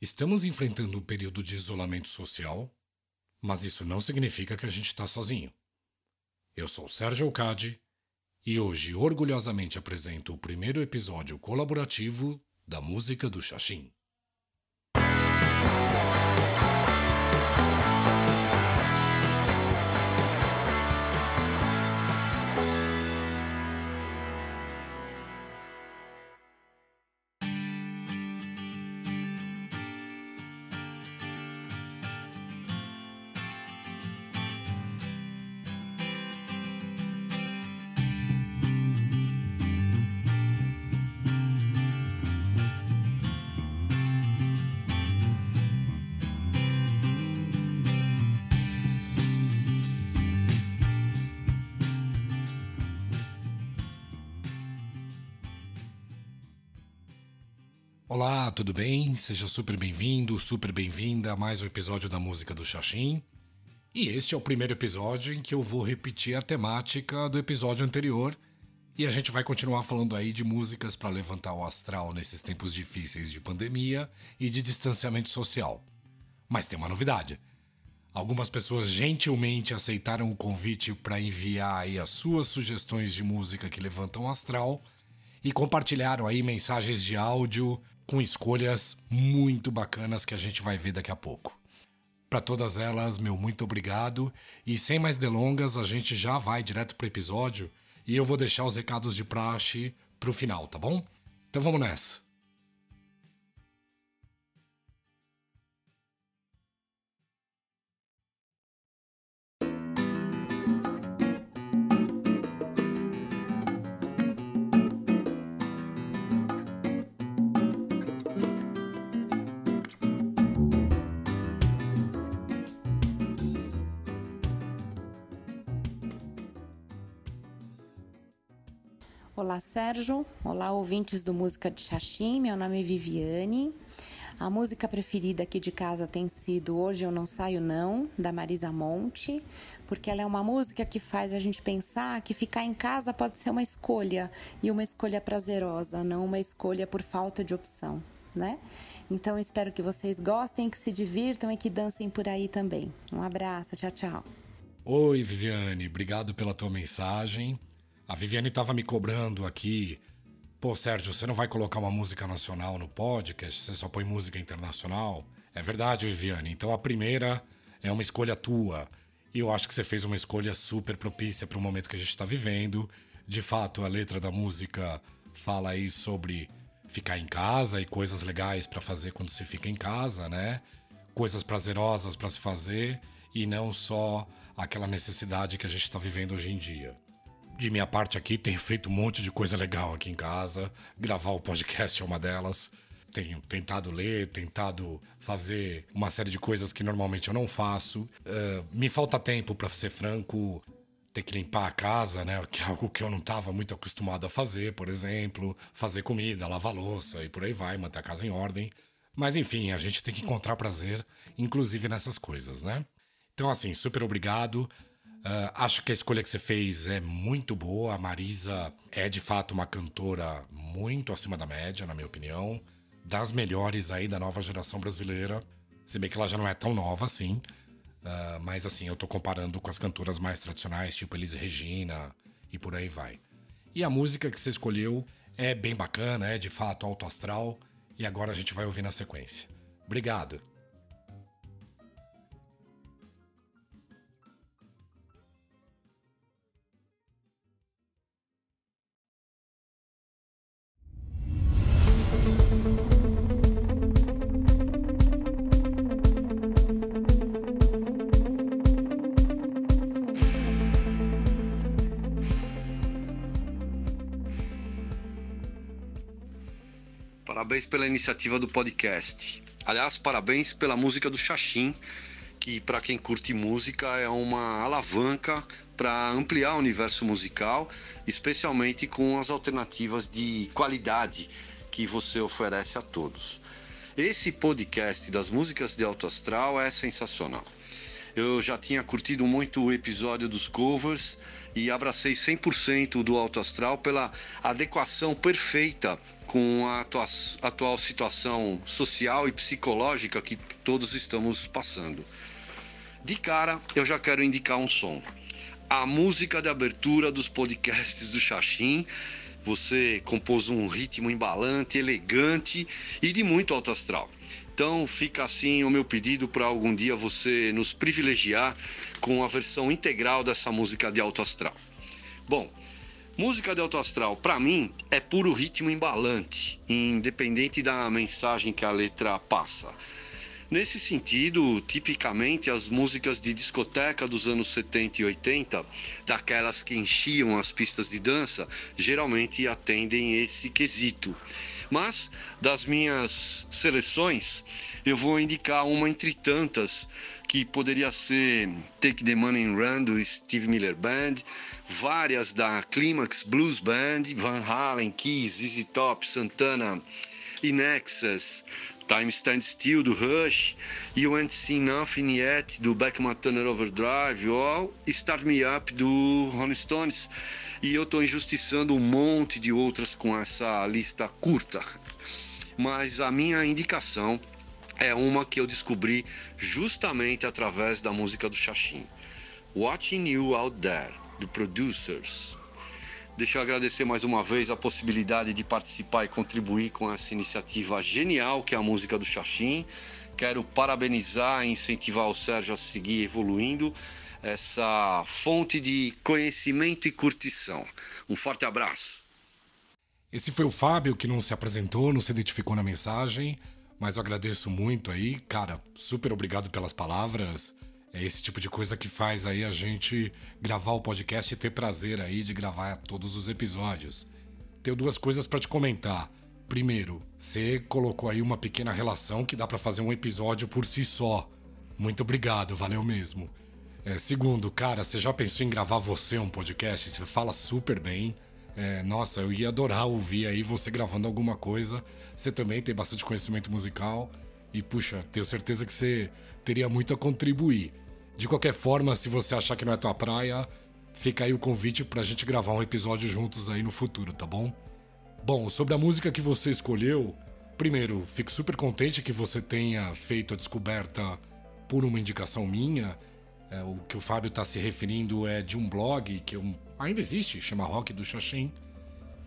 Estamos enfrentando um período de isolamento social, mas isso não significa que a gente está sozinho. Eu sou Sérgio Alcade e hoje orgulhosamente apresento o primeiro episódio colaborativo da música do Xaxim. Olá, tudo bem? Seja super bem-vindo, super bem-vinda a mais um episódio da Música do Xaxim. E este é o primeiro episódio em que eu vou repetir a temática do episódio anterior e a gente vai continuar falando aí de músicas para levantar o astral nesses tempos difíceis de pandemia e de distanciamento social. Mas tem uma novidade. Algumas pessoas gentilmente aceitaram o convite para enviar aí as suas sugestões de música que levantam o astral e compartilharam aí mensagens de áudio com escolhas muito bacanas que a gente vai ver daqui a pouco. Para todas elas, meu muito obrigado e sem mais delongas, a gente já vai direto pro episódio e eu vou deixar os recados de praxe pro final, tá bom? Então vamos nessa. Olá, Sérgio. Olá, ouvintes do Música de Xaxim. Meu nome é Viviane. A música preferida aqui de casa tem sido Hoje Eu Não Saio Não, da Marisa Monte, porque ela é uma música que faz a gente pensar que ficar em casa pode ser uma escolha, e uma escolha prazerosa, não uma escolha por falta de opção, né? Então espero que vocês gostem, que se divirtam e que dancem por aí também. Um abraço, tchau, tchau. Oi, Viviane, obrigado pela tua mensagem. A Viviane estava me cobrando aqui. Pô, Sérgio, você não vai colocar uma música nacional no podcast? Você só põe música internacional? É verdade, Viviane. Então a primeira é uma escolha tua. E eu acho que você fez uma escolha super propícia para o momento que a gente está vivendo. De fato, a letra da música fala aí sobre ficar em casa e coisas legais para fazer quando se fica em casa, né? Coisas prazerosas para se fazer e não só aquela necessidade que a gente está vivendo hoje em dia de minha parte aqui, tenho feito um monte de coisa legal aqui em casa. Gravar o podcast é uma delas. Tenho tentado ler, tentado fazer uma série de coisas que normalmente eu não faço. Uh, me falta tempo, para ser franco, ter que limpar a casa, né? Que é algo que eu não estava muito acostumado a fazer, por exemplo. Fazer comida, lavar louça e por aí vai, manter a casa em ordem. Mas enfim, a gente tem que encontrar prazer, inclusive nessas coisas, né? Então, assim, super obrigado. Uh, acho que a escolha que você fez é muito boa. A Marisa é de fato uma cantora muito acima da média, na minha opinião. Das melhores aí da nova geração brasileira. Se bem que ela já não é tão nova assim. Uh, mas assim, eu tô comparando com as cantoras mais tradicionais, tipo Elis Regina e por aí vai. E a música que você escolheu é bem bacana, é de fato alto astral. E agora a gente vai ouvir na sequência. Obrigado. Parabéns pela iniciativa do podcast. Aliás, parabéns pela música do Xaxim, que para quem curte música é uma alavanca para ampliar o universo musical, especialmente com as alternativas de qualidade que você oferece a todos. Esse podcast das músicas de alto astral é sensacional. Eu já tinha curtido muito o episódio dos covers e abracei 100% do Alto Astral pela adequação perfeita com a atual situação social e psicológica que todos estamos passando. De cara, eu já quero indicar um som. A música de abertura dos podcasts do Xaxim. Você compôs um ritmo embalante, elegante e de muito alto astral. Então fica assim o meu pedido para algum dia você nos privilegiar com a versão integral dessa música de alto astral. Bom, música de alto astral para mim é puro ritmo embalante, independente da mensagem que a letra passa. Nesse sentido, tipicamente as músicas de discoteca dos anos 70 e 80, daquelas que enchiam as pistas de dança, geralmente atendem esse quesito. Mas das minhas seleções, eu vou indicar uma entre tantas que poderia ser Take the Money and Run do Steve Miller Band, várias da Climax Blues Band, Van Halen, Keys, ZZ Top, Santana, Inexus, Time Stand Still do Rush, You Ain't Seen Nothing Yet do Beckman Turner Overdrive ou Start Me Up do Rolling Stones. E eu estou injustiçando um monte de outras com essa lista curta. Mas a minha indicação é uma que eu descobri justamente através da música do Xaxim. Watching You Out There, do Producers. Deixa eu agradecer mais uma vez a possibilidade de participar e contribuir com essa iniciativa genial que é a música do Xaxim. Quero parabenizar e incentivar o Sérgio a seguir evoluindo essa fonte de conhecimento e curtição. Um forte abraço. Esse foi o Fábio que não se apresentou, não se identificou na mensagem, mas eu agradeço muito aí, cara, super obrigado pelas palavras. É esse tipo de coisa que faz aí a gente gravar o podcast e ter prazer aí de gravar todos os episódios. Tenho duas coisas para te comentar. Primeiro, você colocou aí uma pequena relação que dá para fazer um episódio por si só. Muito obrigado, valeu mesmo. É, segundo, cara, você já pensou em gravar você um podcast? Você fala super bem. É, nossa, eu ia adorar ouvir aí você gravando alguma coisa. Você também tem bastante conhecimento musical. E, puxa, tenho certeza que você teria muito a contribuir. De qualquer forma, se você achar que não é tua praia, fica aí o convite pra gente gravar um episódio juntos aí no futuro, tá bom? Bom, sobre a música que você escolheu, primeiro, fico super contente que você tenha feito a descoberta por uma indicação minha. É, o que o Fábio está se referindo é de um blog que eu, ainda existe, chama Rock do Xaxim.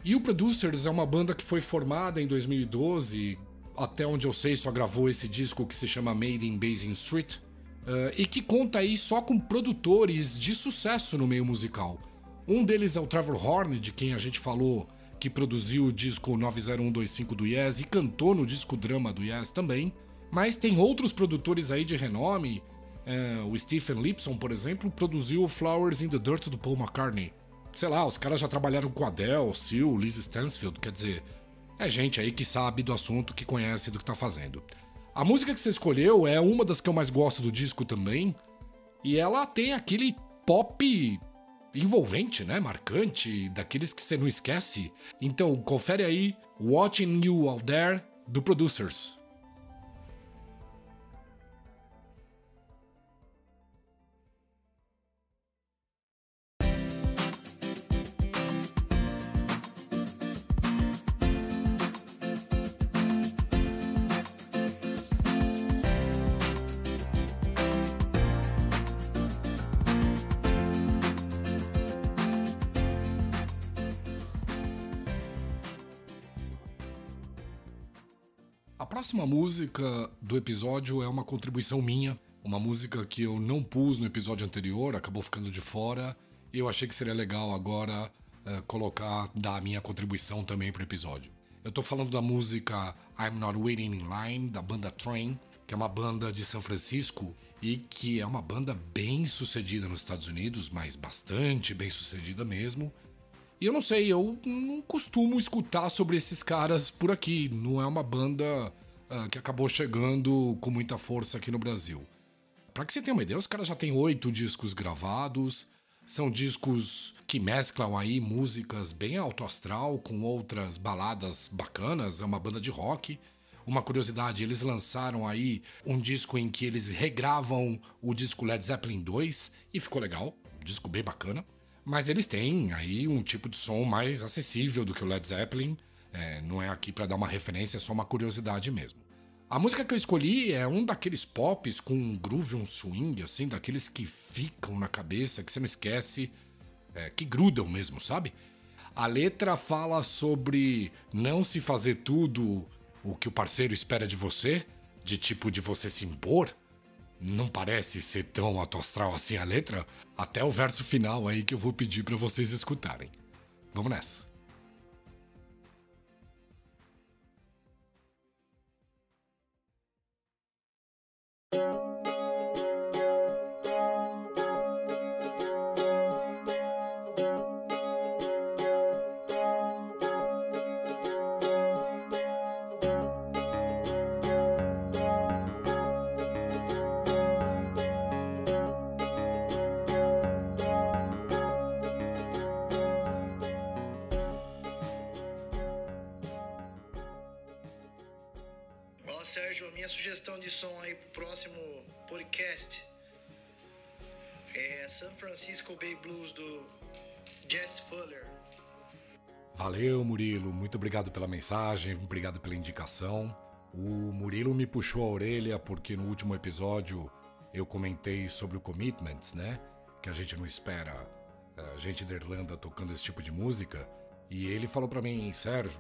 E o Producers é uma banda que foi formada em 2012, até onde eu sei, só gravou esse disco que se chama Made in Basin Street. Uh, e que conta aí só com produtores de sucesso no meio musical. Um deles é o Trevor Horn, de quem a gente falou que produziu o disco 90125 do Yes e cantou no disco drama do Yes também. Mas tem outros produtores aí de renome. Uh, o Stephen Lipson, por exemplo, produziu Flowers in the Dirt do Paul McCartney. Sei lá, os caras já trabalharam com Adele, Seal, Liz Stansfield, quer dizer, é gente aí que sabe do assunto, que conhece do que tá fazendo. A música que você escolheu é uma das que eu mais gosto do disco também. E ela tem aquele pop envolvente, né? Marcante, daqueles que você não esquece. Então, confere aí Watching You Out There do Producers. Próxima música do episódio é uma contribuição minha, uma música que eu não pus no episódio anterior, acabou ficando de fora, e eu achei que seria legal agora uh, colocar, dar a minha contribuição também pro episódio. Eu tô falando da música I'm Not Waiting in Line, da banda Train, que é uma banda de São Francisco e que é uma banda bem sucedida nos Estados Unidos, mas bastante bem sucedida mesmo. E eu não sei, eu não costumo escutar sobre esses caras por aqui. Não é uma banda uh, que acabou chegando com muita força aqui no Brasil. Para que você tenha uma ideia, os caras já têm oito discos gravados. São discos que mesclam aí músicas bem alto astral com outras baladas bacanas. É uma banda de rock. uma curiosidade, eles lançaram aí um disco em que eles regravam o disco Led Zeppelin 2 e ficou legal, um disco bem bacana. Mas eles têm aí um tipo de som mais acessível do que o Led Zeppelin. É, não é aqui para dar uma referência, é só uma curiosidade mesmo. A música que eu escolhi é um daqueles pops com um groove, um swing, assim, daqueles que ficam na cabeça, que você não esquece, é, que grudam mesmo, sabe? A letra fala sobre não se fazer tudo o que o parceiro espera de você, de tipo de você se impor. Não parece ser tão atostral assim a letra, até o verso final aí que eu vou pedir para vocês escutarem. Vamos nessa. Sérgio, a minha sugestão de som aí pro próximo podcast é San Francisco Bay Blues do Jess Fuller. Valeu, Murilo. Muito obrigado pela mensagem, obrigado pela indicação. O Murilo me puxou a orelha porque no último episódio eu comentei sobre o Commitments, né? Que a gente não espera a gente da Irlanda tocando esse tipo de música. E ele falou para mim, Sérgio,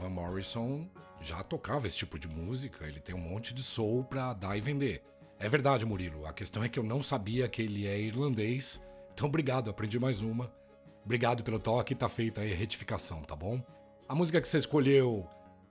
Van Morrison já tocava esse tipo de música, ele tem um monte de soul pra dar e vender. É verdade, Murilo, a questão é que eu não sabia que ele é irlandês, então obrigado, aprendi mais uma. Obrigado pelo toque, tá feita aí a retificação, tá bom? A música que você escolheu,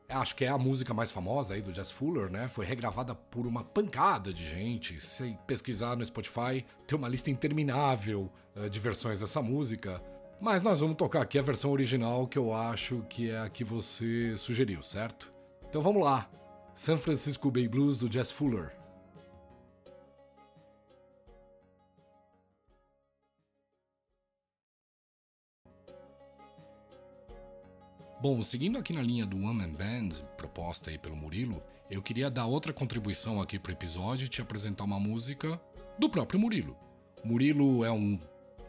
acho que é a música mais famosa aí do Jazz Fuller, né? Foi regravada por uma pancada de gente. Se pesquisar no Spotify, tem uma lista interminável uh, de versões dessa música. Mas nós vamos tocar aqui a versão original que eu acho que é a que você sugeriu, certo? Então vamos lá. San Francisco Bay Blues do Jazz Fuller. Bom, seguindo aqui na linha do One Man Band, proposta aí pelo Murilo, eu queria dar outra contribuição aqui pro episódio e te apresentar uma música do próprio Murilo. Murilo é um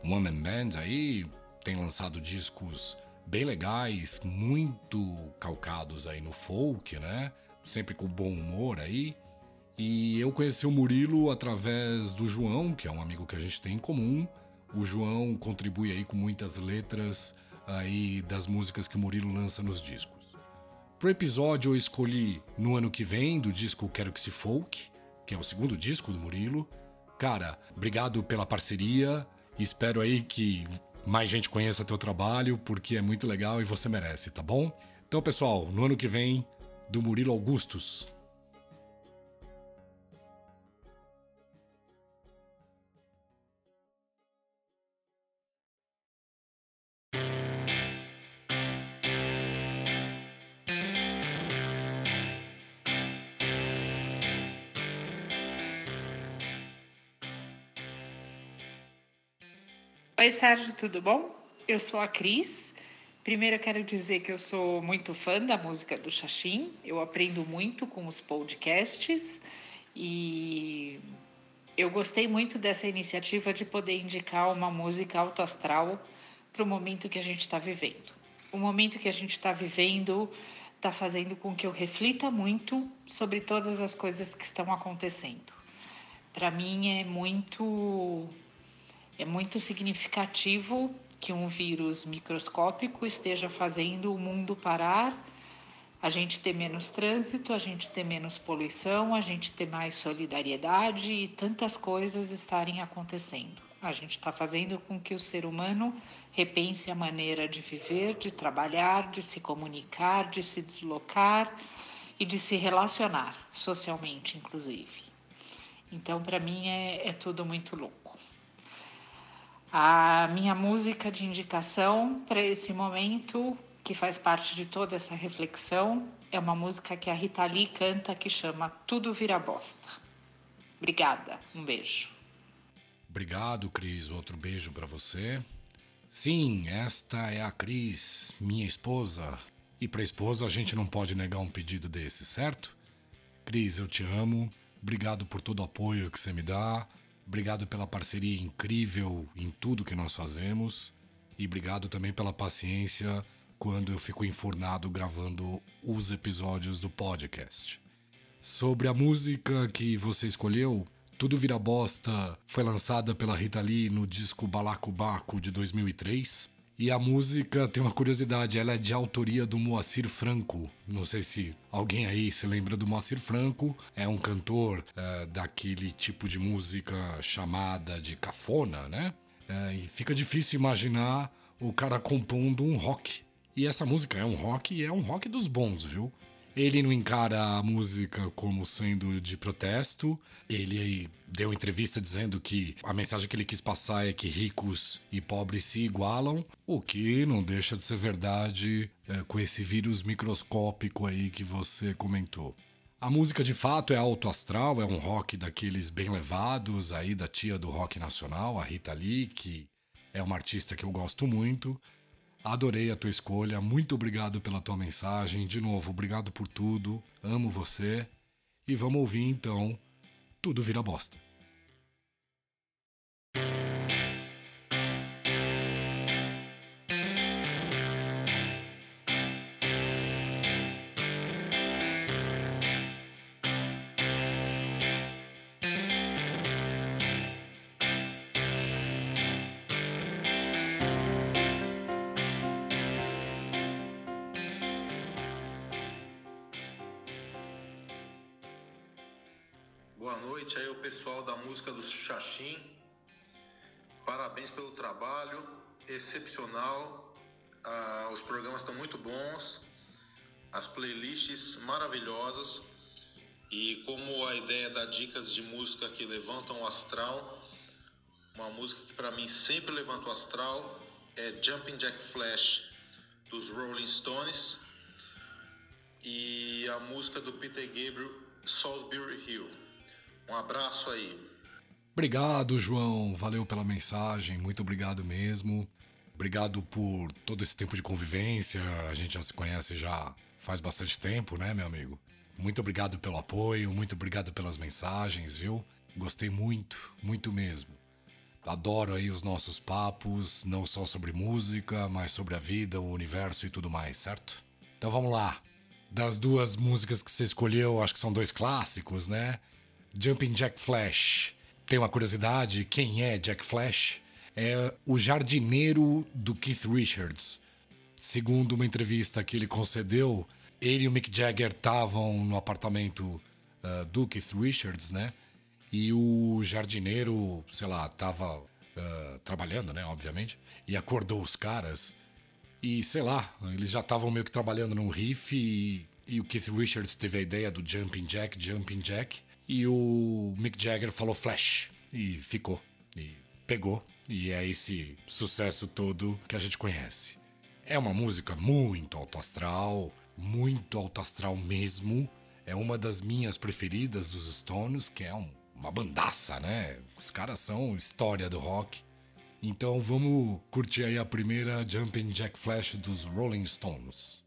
One Man Band aí, tem lançado discos bem legais, muito calcados aí no folk, né? Sempre com bom humor aí. E eu conheci o Murilo através do João, que é um amigo que a gente tem em comum. O João contribui aí com muitas letras aí das músicas que o Murilo lança nos discos. Pro episódio eu escolhi no ano que vem do disco Quero Que Se Folk, que é o segundo disco do Murilo. Cara, obrigado pela parceria. Espero aí que mais gente conheça teu trabalho, porque é muito legal e você merece, tá bom? Então, pessoal, no ano que vem, do Murilo Augustus. Oi, Sérgio, tudo bom? Eu sou a Cris. Primeiro, eu quero dizer que eu sou muito fã da música do Xaxim. Eu aprendo muito com os podcasts e eu gostei muito dessa iniciativa de poder indicar uma música autoastral para o momento que a gente está vivendo. O momento que a gente está vivendo está fazendo com que eu reflita muito sobre todas as coisas que estão acontecendo. Para mim é muito é muito significativo que um vírus microscópico esteja fazendo o mundo parar, a gente ter menos trânsito, a gente ter menos poluição, a gente ter mais solidariedade e tantas coisas estarem acontecendo. A gente está fazendo com que o ser humano repense a maneira de viver, de trabalhar, de se comunicar, de se deslocar e de se relacionar socialmente, inclusive. Então, para mim, é, é tudo muito louco. A minha música de indicação para esse momento, que faz parte de toda essa reflexão, é uma música que a Rita Lee canta que chama Tudo Vira Bosta. Obrigada, um beijo. Obrigado, Cris. Outro beijo para você. Sim, esta é a Cris, minha esposa. E para esposa a gente não pode negar um pedido desse, certo? Cris, eu te amo. Obrigado por todo o apoio que você me dá. Obrigado pela parceria incrível em tudo que nós fazemos. E obrigado também pela paciência quando eu fico enfurnado gravando os episódios do podcast. Sobre a música que você escolheu, Tudo Vira Bosta foi lançada pela Rita Lee no disco Balacobaco de 2003. E a música tem uma curiosidade, ela é de autoria do Moacir Franco. Não sei se alguém aí se lembra do Moacir Franco. É um cantor é, daquele tipo de música chamada de cafona, né? É, e fica difícil imaginar o cara compondo um rock. E essa música é um rock e é um rock dos bons, viu? Ele não encara a música como sendo de protesto. Ele deu entrevista dizendo que a mensagem que ele quis passar é que ricos e pobres se igualam, o que não deixa de ser verdade é, com esse vírus microscópico aí que você comentou. A música de fato é alto astral, é um rock daqueles bem levados aí da tia do rock nacional, a Rita Lee, que é uma artista que eu gosto muito. Adorei a tua escolha, muito obrigado pela tua mensagem. De novo, obrigado por tudo, amo você. E vamos ouvir então Tudo Vira Bosta. Música do Xaxim. Parabéns pelo trabalho, excepcional. Ah, os programas estão muito bons, as playlists maravilhosas. E como a ideia da dicas de música que levantam o astral, uma música que para mim sempre levanta o astral é Jumping Jack Flash dos Rolling Stones e a música do Peter Gabriel Salisbury Hill. Um abraço aí. Obrigado, João. Valeu pela mensagem. Muito obrigado mesmo. Obrigado por todo esse tempo de convivência. A gente já se conhece já faz bastante tempo, né, meu amigo? Muito obrigado pelo apoio, muito obrigado pelas mensagens, viu? Gostei muito, muito mesmo. Adoro aí os nossos papos, não só sobre música, mas sobre a vida, o universo e tudo mais, certo? Então vamos lá. Das duas músicas que você escolheu, acho que são dois clássicos, né? Jumping Jack Flash. Tem uma curiosidade: quem é Jack Flash? É o jardineiro do Keith Richards. Segundo uma entrevista que ele concedeu, ele e o Mick Jagger estavam no apartamento uh, do Keith Richards, né? E o jardineiro, sei lá, tava uh, trabalhando, né? Obviamente, e acordou os caras. E sei lá, eles já estavam meio que trabalhando num riff e, e o Keith Richards teve a ideia do Jumping Jack, Jumping Jack. E o Mick Jagger falou Flash. E ficou. E pegou. E é esse sucesso todo que a gente conhece. É uma música muito alto astral, muito alto astral mesmo. É uma das minhas preferidas dos Stones, que é um, uma bandaça, né? Os caras são história do rock. Então vamos curtir aí a primeira Jumping Jack Flash dos Rolling Stones.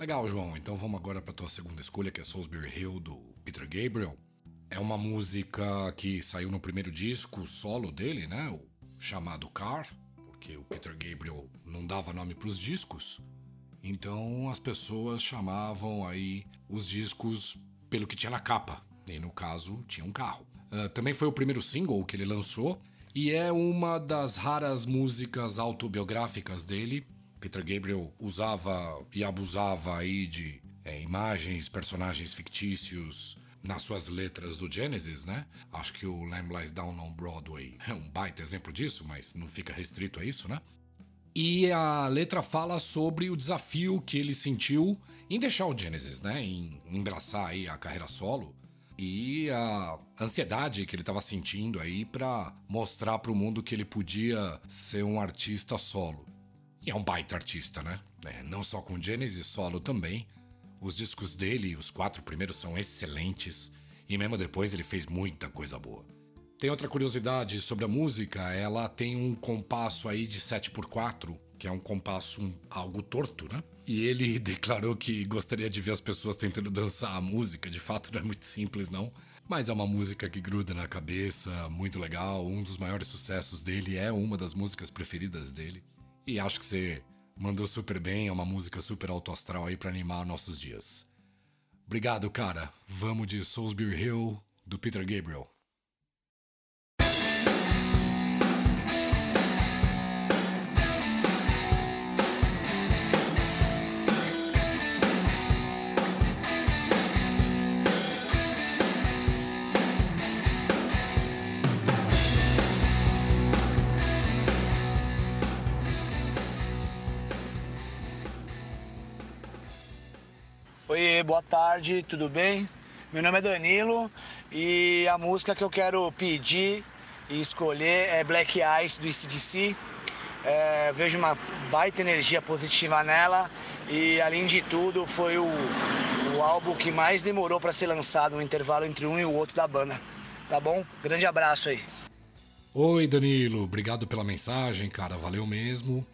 Legal, João. Então vamos agora para tua segunda escolha, que é Salisbury Hill do Peter Gabriel. É uma música que saiu no primeiro disco solo dele, né? O chamado Car, porque o Peter Gabriel não dava nome para os discos. Então as pessoas chamavam aí os discos pelo que tinha na capa. E no caso, tinha um carro. Uh, também foi o primeiro single que ele lançou e é uma das raras músicas autobiográficas dele Peter Gabriel usava e abusava aí de é, imagens, personagens fictícios nas suas letras do Genesis, né? Acho que o Lamb Lies Down on Broadway é um baita exemplo disso, mas não fica restrito a isso, né? E a letra fala sobre o desafio que ele sentiu em deixar o Genesis, né? Em embraçar aí a carreira solo e a ansiedade que ele estava sentindo aí para mostrar para o mundo que ele podia ser um artista solo. E é um baita artista, né? É, não só com Genesis solo também. Os discos dele, os quatro primeiros, são excelentes. E mesmo depois ele fez muita coisa boa. Tem outra curiosidade sobre a música, ela tem um compasso aí de 7x4, que é um compasso um, algo torto, né? E ele declarou que gostaria de ver as pessoas tentando dançar a música. De fato, não é muito simples, não. Mas é uma música que gruda na cabeça, muito legal. Um dos maiores sucessos dele é uma das músicas preferidas dele. E acho que você mandou super bem, é uma música super alto astral aí para animar nossos dias. Obrigado, cara. Vamos de Soulsbury Hill, do Peter Gabriel. Oi, boa tarde, tudo bem? Meu nome é Danilo e a música que eu quero pedir e escolher é Black Ice do ICDC. É, vejo uma baita energia positiva nela e, além de tudo, foi o, o álbum que mais demorou para ser lançado, um intervalo entre um e o outro da banda. Tá bom? Grande abraço aí. Oi, Danilo, obrigado pela mensagem, cara, valeu mesmo.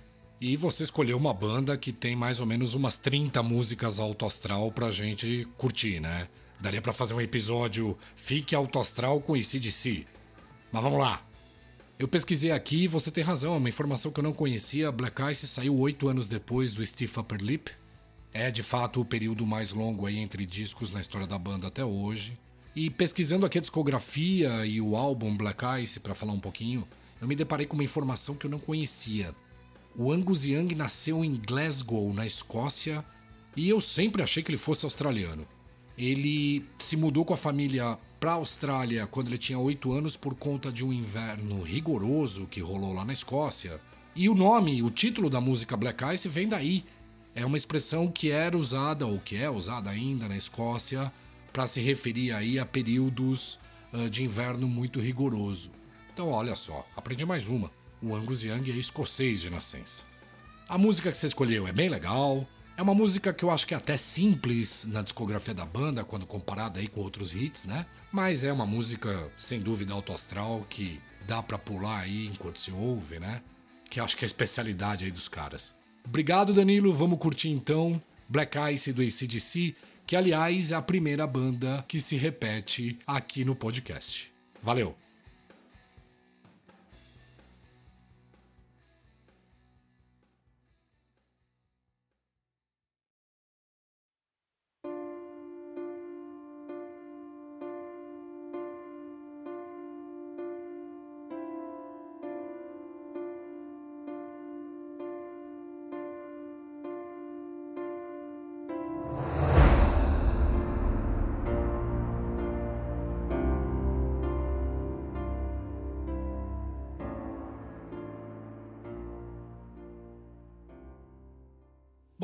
E você escolheu uma banda que tem mais ou menos umas 30 músicas alto astral pra gente curtir, né? Daria para fazer um episódio Fique Alto Astral com ICDC. Mas vamos lá. Eu pesquisei aqui e você tem razão, é uma informação que eu não conhecia. Black Ice saiu oito anos depois do Steve Upper Lip. É de fato o período mais longo aí entre discos na história da banda até hoje. E pesquisando aqui a discografia e o álbum Black Ice para falar um pouquinho, eu me deparei com uma informação que eu não conhecia. O Angus Young nasceu em Glasgow, na Escócia, e eu sempre achei que ele fosse australiano. Ele se mudou com a família para a Austrália quando ele tinha 8 anos por conta de um inverno rigoroso que rolou lá na Escócia. E o nome, o título da música Black Ice vem daí. É uma expressão que era usada ou que é usada ainda na Escócia para se referir aí a períodos de inverno muito rigoroso. Então, olha só, aprendi mais uma o Angus Young é escocês de nascença. A música que você escolheu é bem legal, é uma música que eu acho que é até simples na discografia da banda, quando comparada aí com outros hits, né? Mas é uma música, sem dúvida, alto astral, que dá para pular aí enquanto se ouve, né? Que acho que é a especialidade aí dos caras. Obrigado, Danilo. Vamos curtir então Black Ice do ACDC, que aliás é a primeira banda que se repete aqui no podcast. Valeu!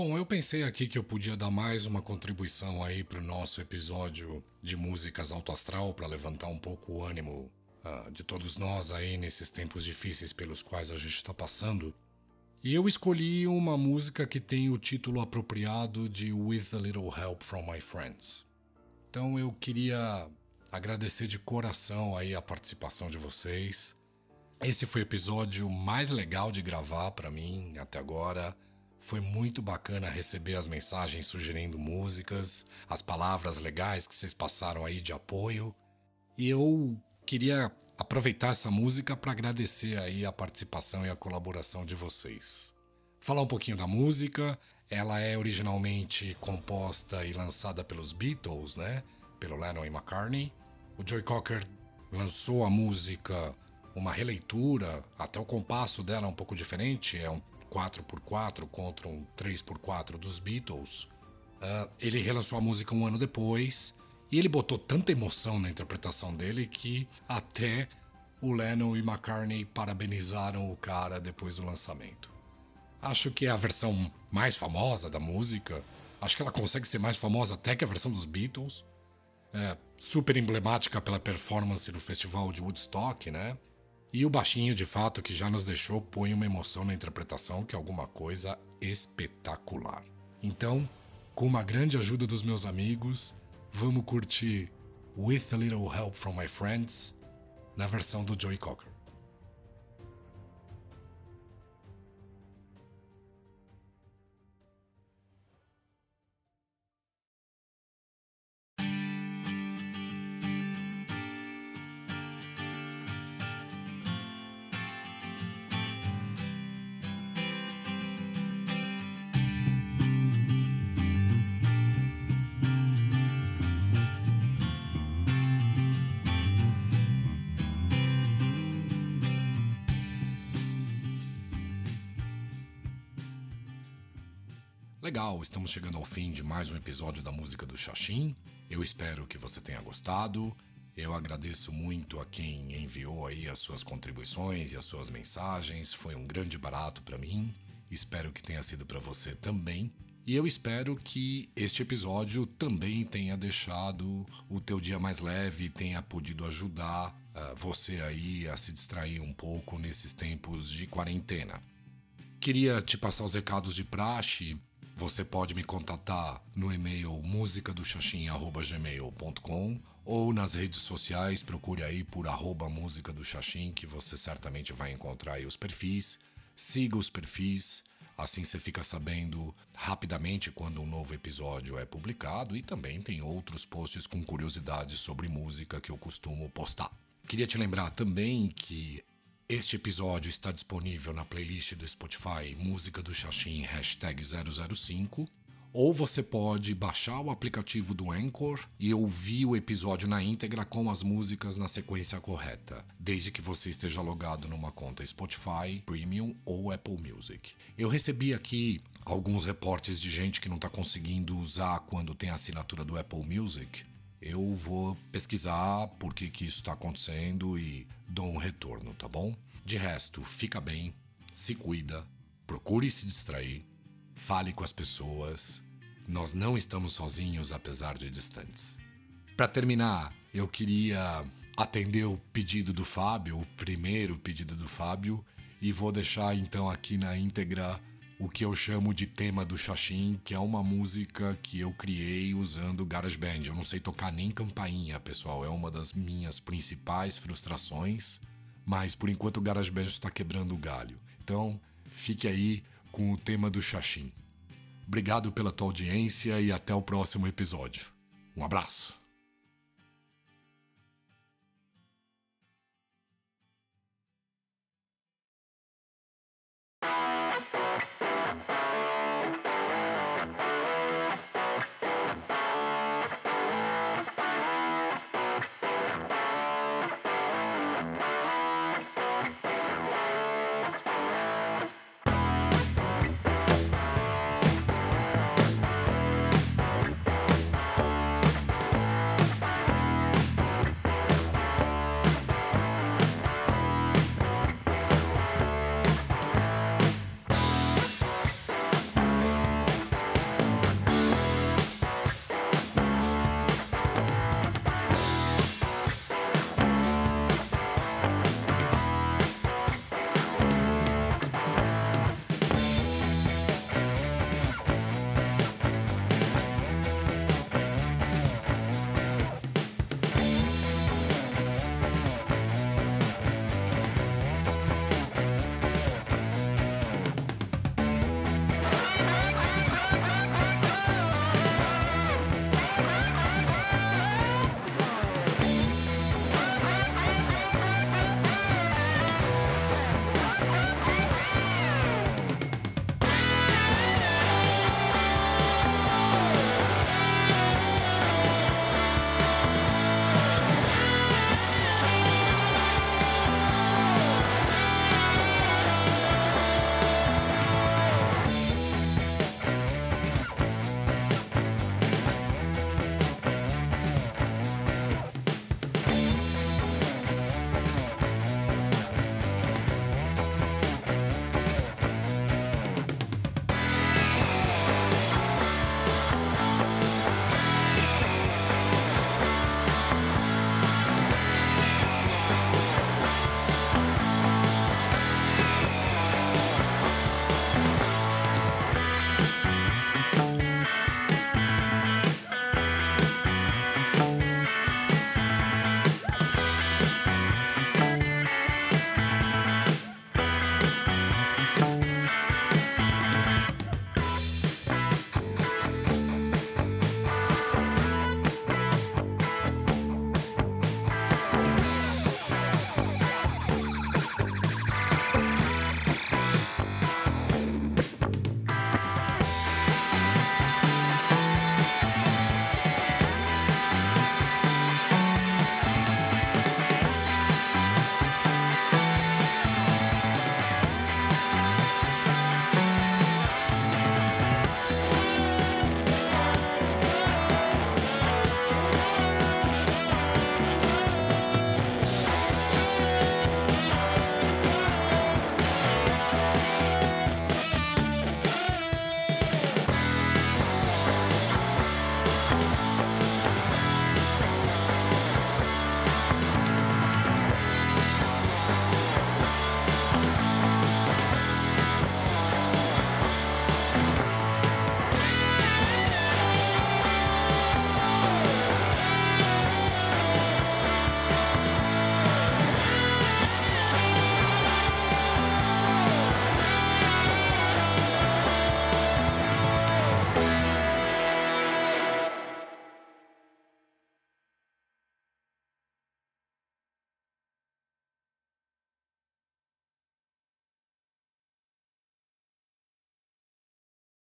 Bom, eu pensei aqui que eu podia dar mais uma contribuição aí para o nosso episódio de músicas alto astral para levantar um pouco o ânimo uh, de todos nós aí nesses tempos difíceis pelos quais a gente está passando. E eu escolhi uma música que tem o título apropriado de With a Little Help from My Friends. Então eu queria agradecer de coração aí a participação de vocês. Esse foi o episódio mais legal de gravar para mim até agora. Foi muito bacana receber as mensagens sugerindo músicas, as palavras legais que vocês passaram aí de apoio. E eu queria aproveitar essa música para agradecer aí a participação e a colaboração de vocês. Falar um pouquinho da música, ela é originalmente composta e lançada pelos Beatles, né? Pelo Lennon e McCartney. O Joy Cocker lançou a música uma releitura, até o compasso dela é um pouco diferente, é um 4x4 contra um 3x4 dos Beatles, uh, ele relançou a música um ano depois e ele botou tanta emoção na interpretação dele que até o Lennon e McCartney parabenizaram o cara depois do lançamento. Acho que é a versão mais famosa da música. Acho que ela consegue ser mais famosa até que a versão dos Beatles. É super emblemática pela performance no festival de Woodstock, né? E o baixinho, de fato, que já nos deixou, põe uma emoção na interpretação que é alguma coisa espetacular. Então, com uma grande ajuda dos meus amigos, vamos curtir With a Little Help from My Friends na versão do Joey Cocker. Estamos chegando ao fim de mais um episódio da música do Xaxim. Eu espero que você tenha gostado. Eu agradeço muito a quem enviou aí as suas contribuições e as suas mensagens. Foi um grande barato para mim. Espero que tenha sido para você também. E eu espero que este episódio também tenha deixado o teu dia mais leve, tenha podido ajudar uh, você aí a se distrair um pouco nesses tempos de quarentena. Queria te passar os recados de praxe. Você pode me contatar no e-mail musicadoxaxim.gmail.com ou nas redes sociais, procure aí por arroba música do Xaxim, que você certamente vai encontrar aí os perfis. Siga os perfis, assim você fica sabendo rapidamente quando um novo episódio é publicado e também tem outros posts com curiosidades sobre música que eu costumo postar. Queria te lembrar também que este episódio está disponível na playlist do Spotify Música do Xaxim hashtag 005 ou você pode baixar o aplicativo do Anchor e ouvir o episódio na íntegra com as músicas na sequência correta, desde que você esteja logado numa conta Spotify, Premium ou Apple Music. Eu recebi aqui alguns reportes de gente que não está conseguindo usar quando tem assinatura do Apple Music. Eu vou pesquisar por que, que isso está acontecendo e dou um retorno, tá bom? De resto, fica bem, se cuida, procure se distrair, fale com as pessoas. Nós não estamos sozinhos, apesar de distantes. Para terminar, eu queria atender o pedido do Fábio, o primeiro pedido do Fábio, e vou deixar então aqui na íntegra o que eu chamo de tema do Xaxim, que é uma música que eu criei usando GarageBand. Eu não sei tocar nem campainha, pessoal, é uma das minhas principais frustrações, mas por enquanto o GarageBand está quebrando o galho. Então, fique aí com o tema do Xaxim. Obrigado pela tua audiência e até o próximo episódio. Um abraço.